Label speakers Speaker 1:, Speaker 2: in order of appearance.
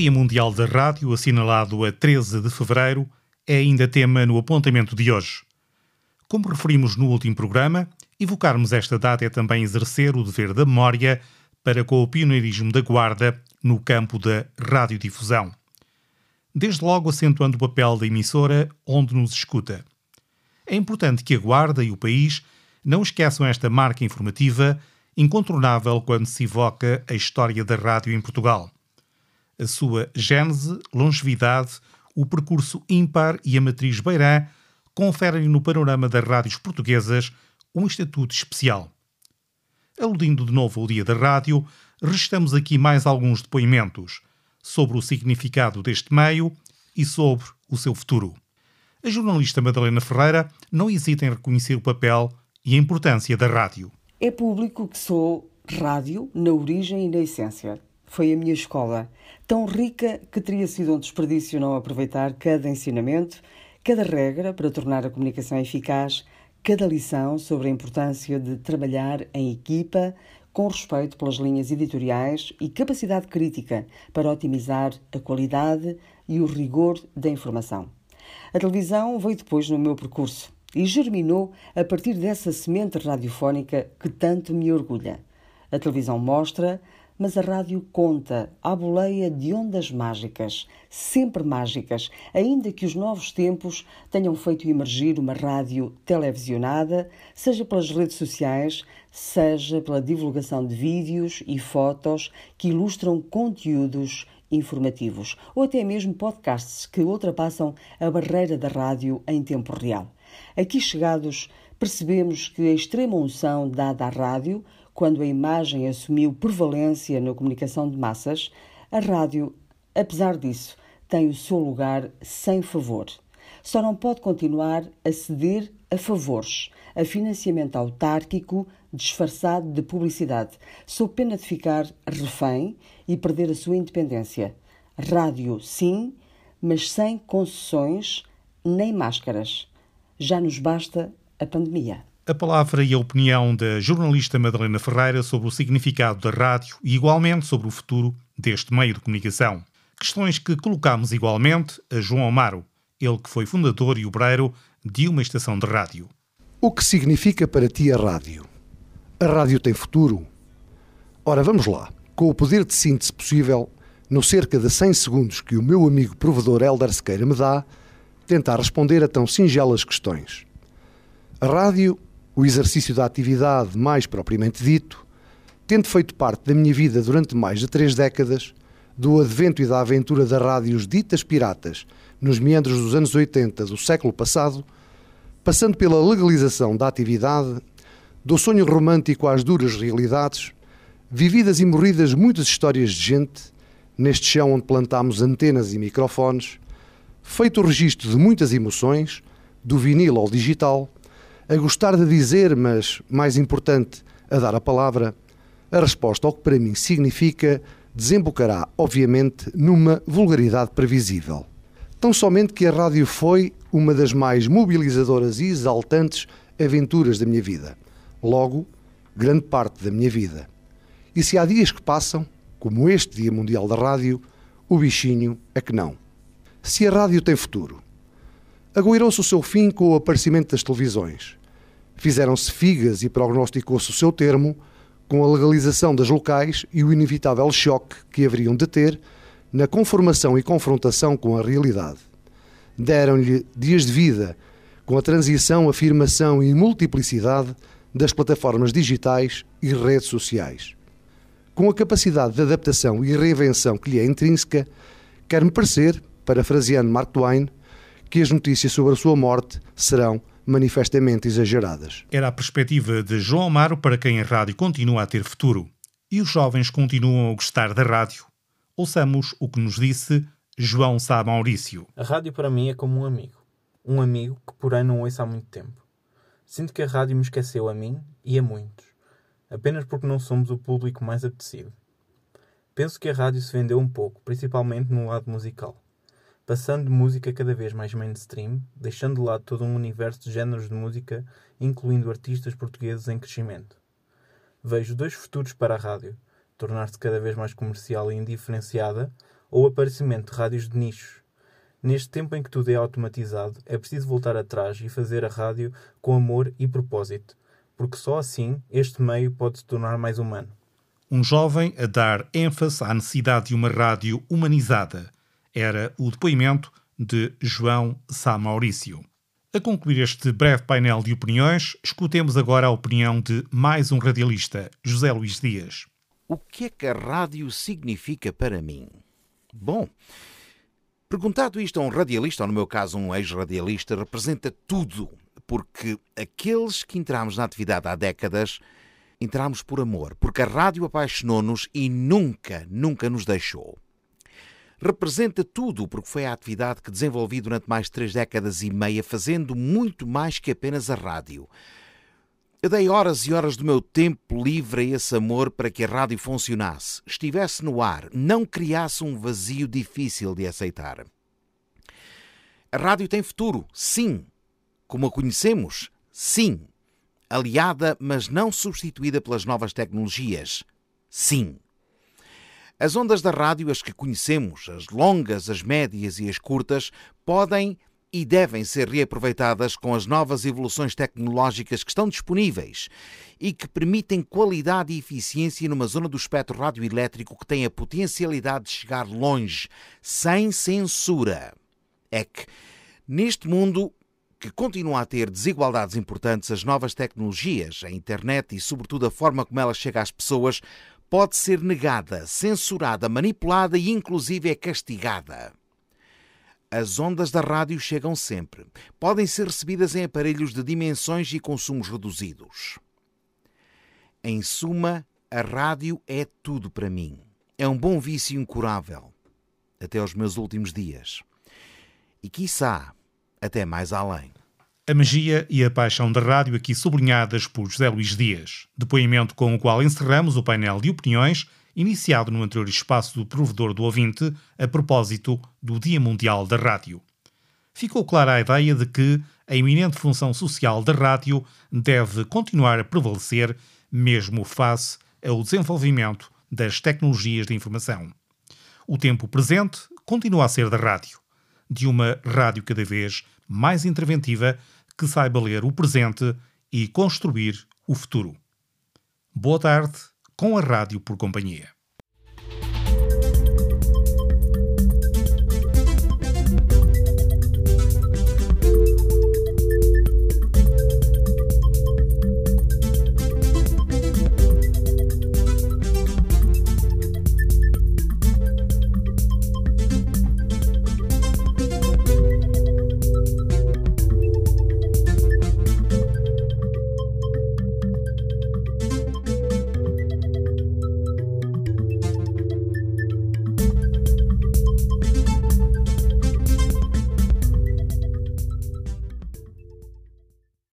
Speaker 1: Dia Mundial da Rádio, assinalado a 13 de fevereiro, é ainda tema no apontamento de hoje. Como referimos no último programa, evocarmos esta data é também exercer o dever da memória para com o pioneirismo da Guarda no campo da radiodifusão. Desde logo acentuando o papel da emissora onde nos escuta. É importante que a Guarda e o país não esqueçam esta marca informativa incontornável quando se evoca a história da rádio em Portugal a sua gênese, longevidade, o percurso ímpar e a matriz Beirã conferem no panorama das rádios portuguesas um estatuto especial. Aludindo de novo ao Dia da Rádio, restamos aqui mais alguns depoimentos sobre o significado deste meio e sobre o seu futuro. A jornalista Madalena Ferreira não hesita em reconhecer o papel e a importância da rádio.
Speaker 2: É público que sou rádio na origem e na essência. Foi a minha escola tão rica que teria sido um desperdício não aproveitar cada ensinamento, cada regra para tornar a comunicação eficaz, cada lição sobre a importância de trabalhar em equipa, com respeito pelas linhas editoriais e capacidade crítica para otimizar a qualidade e o rigor da informação. A televisão veio depois no meu percurso e germinou a partir dessa semente radiofónica que tanto me orgulha. A televisão mostra, mas a rádio conta à boleia de ondas mágicas, sempre mágicas, ainda que os novos tempos tenham feito emergir uma rádio televisionada, seja pelas redes sociais, seja pela divulgação de vídeos e fotos que ilustram conteúdos informativos, ou até mesmo podcasts que ultrapassam a barreira da rádio em tempo real. Aqui chegados, percebemos que a extrema unção dada à rádio quando a imagem assumiu prevalência na comunicação de massas, a rádio, apesar disso, tem o seu lugar sem favor. Só não pode continuar a ceder a favores, a financiamento autárquico disfarçado de publicidade, sob pena de ficar refém e perder a sua independência. Rádio, sim, mas sem concessões nem máscaras. Já nos basta a pandemia
Speaker 1: a palavra e a opinião da jornalista Madalena Ferreira sobre o significado da rádio e, igualmente, sobre o futuro deste meio de comunicação. Questões que colocamos igualmente a João Amaro, ele que foi fundador e obreiro de uma estação de rádio.
Speaker 3: O que significa para ti a rádio? A rádio tem futuro? Ora, vamos lá. Com o poder de síntese possível, no cerca de 100 segundos que o meu amigo provedor Helder Sequeira me dá, tentar responder a tão singelas questões. A rádio o exercício da atividade mais propriamente dito, tendo feito parte da minha vida durante mais de três décadas, do advento e da aventura das rádios ditas piratas nos meandros dos anos 80 do século passado, passando pela legalização da atividade, do sonho romântico às duras realidades, vividas e morridas muitas histórias de gente, neste chão onde plantámos antenas e microfones, feito o registro de muitas emoções, do vinil ao digital, a gostar de dizer, mas mais importante, a dar a palavra, a resposta ao que para mim significa desembocará, obviamente, numa vulgaridade previsível. Tão somente que a rádio foi uma das mais mobilizadoras e exaltantes aventuras da minha vida. Logo, grande parte da minha vida. E se há dias que passam, como este Dia Mundial da Rádio, o bichinho é que não. Se a rádio tem futuro, agoirou-se o seu fim com o aparecimento das televisões. Fizeram-se figas e prognosticou-se o seu termo com a legalização das locais e o inevitável choque que haveriam de ter na conformação e confrontação com a realidade. Deram-lhe dias de vida com a transição, afirmação e multiplicidade das plataformas digitais e redes sociais. Com a capacidade de adaptação e reinvenção que lhe é intrínseca, quer-me parecer, parafraseando Mark Twain, que as notícias sobre a sua morte serão manifestamente exageradas.
Speaker 1: Era a perspectiva de João Amaro para quem a rádio continua a ter futuro. E os jovens continuam a gostar da rádio. Ouçamos o que nos disse João Sá Maurício.
Speaker 4: A rádio para mim é como um amigo. Um amigo que, porém, não ouço há muito tempo. Sinto que a rádio me esqueceu a mim e a muitos. Apenas porque não somos o público mais apetecido. Penso que a rádio se vendeu um pouco, principalmente no lado musical passando música cada vez mais mainstream, deixando de lado todo um universo de géneros de música, incluindo artistas portugueses em crescimento. Vejo dois futuros para a rádio: tornar-se cada vez mais comercial e indiferenciada, ou o aparecimento de rádios de nichos. Neste tempo em que tudo é automatizado, é preciso voltar atrás e fazer a rádio com amor e propósito, porque só assim este meio pode se tornar mais humano.
Speaker 1: Um jovem a dar ênfase à necessidade de uma rádio humanizada. Era o depoimento de João Sá Maurício. A concluir este breve painel de opiniões, escutemos agora a opinião de mais um radialista, José Luís Dias.
Speaker 5: O que é que a rádio significa para mim? Bom, perguntado isto a um radialista, ou no meu caso um ex-radialista, representa tudo, porque aqueles que entramos na atividade há décadas entramos por amor, porque a rádio apaixonou-nos e nunca, nunca nos deixou representa tudo, porque foi a atividade que desenvolvi durante mais de três décadas e meia, fazendo muito mais que apenas a rádio. Eu dei horas e horas do meu tempo livre a esse amor para que a rádio funcionasse, estivesse no ar, não criasse um vazio difícil de aceitar. A rádio tem futuro, sim. Como a conhecemos, sim. Aliada, mas não substituída pelas novas tecnologias, sim. As ondas da rádio, as que conhecemos, as longas, as médias e as curtas, podem e devem ser reaproveitadas com as novas evoluções tecnológicas que estão disponíveis e que permitem qualidade e eficiência numa zona do espectro radioelétrico que tem a potencialidade de chegar longe, sem censura. É que, neste mundo que continua a ter desigualdades importantes, as novas tecnologias, a internet e, sobretudo, a forma como ela chega às pessoas, pode ser negada, censurada, manipulada e inclusive é castigada. As ondas da rádio chegam sempre. Podem ser recebidas em aparelhos de dimensões e consumos reduzidos. Em suma, a rádio é tudo para mim. É um bom vício incurável. Até aos meus últimos dias. E, quiçá, até mais além.
Speaker 1: A magia e a paixão da rádio aqui sublinhadas por José Luís Dias. Depoimento com o qual encerramos o painel de opiniões, iniciado no anterior espaço do provedor do ouvinte, a propósito do Dia Mundial da Rádio. Ficou clara a ideia de que a eminente função social da rádio deve continuar a prevalecer, mesmo face ao desenvolvimento das tecnologias de informação. O tempo presente continua a ser da rádio, de uma rádio cada vez mais interventiva que saiba ler o presente e construir o futuro. Boa tarde, com a Rádio por Companhia.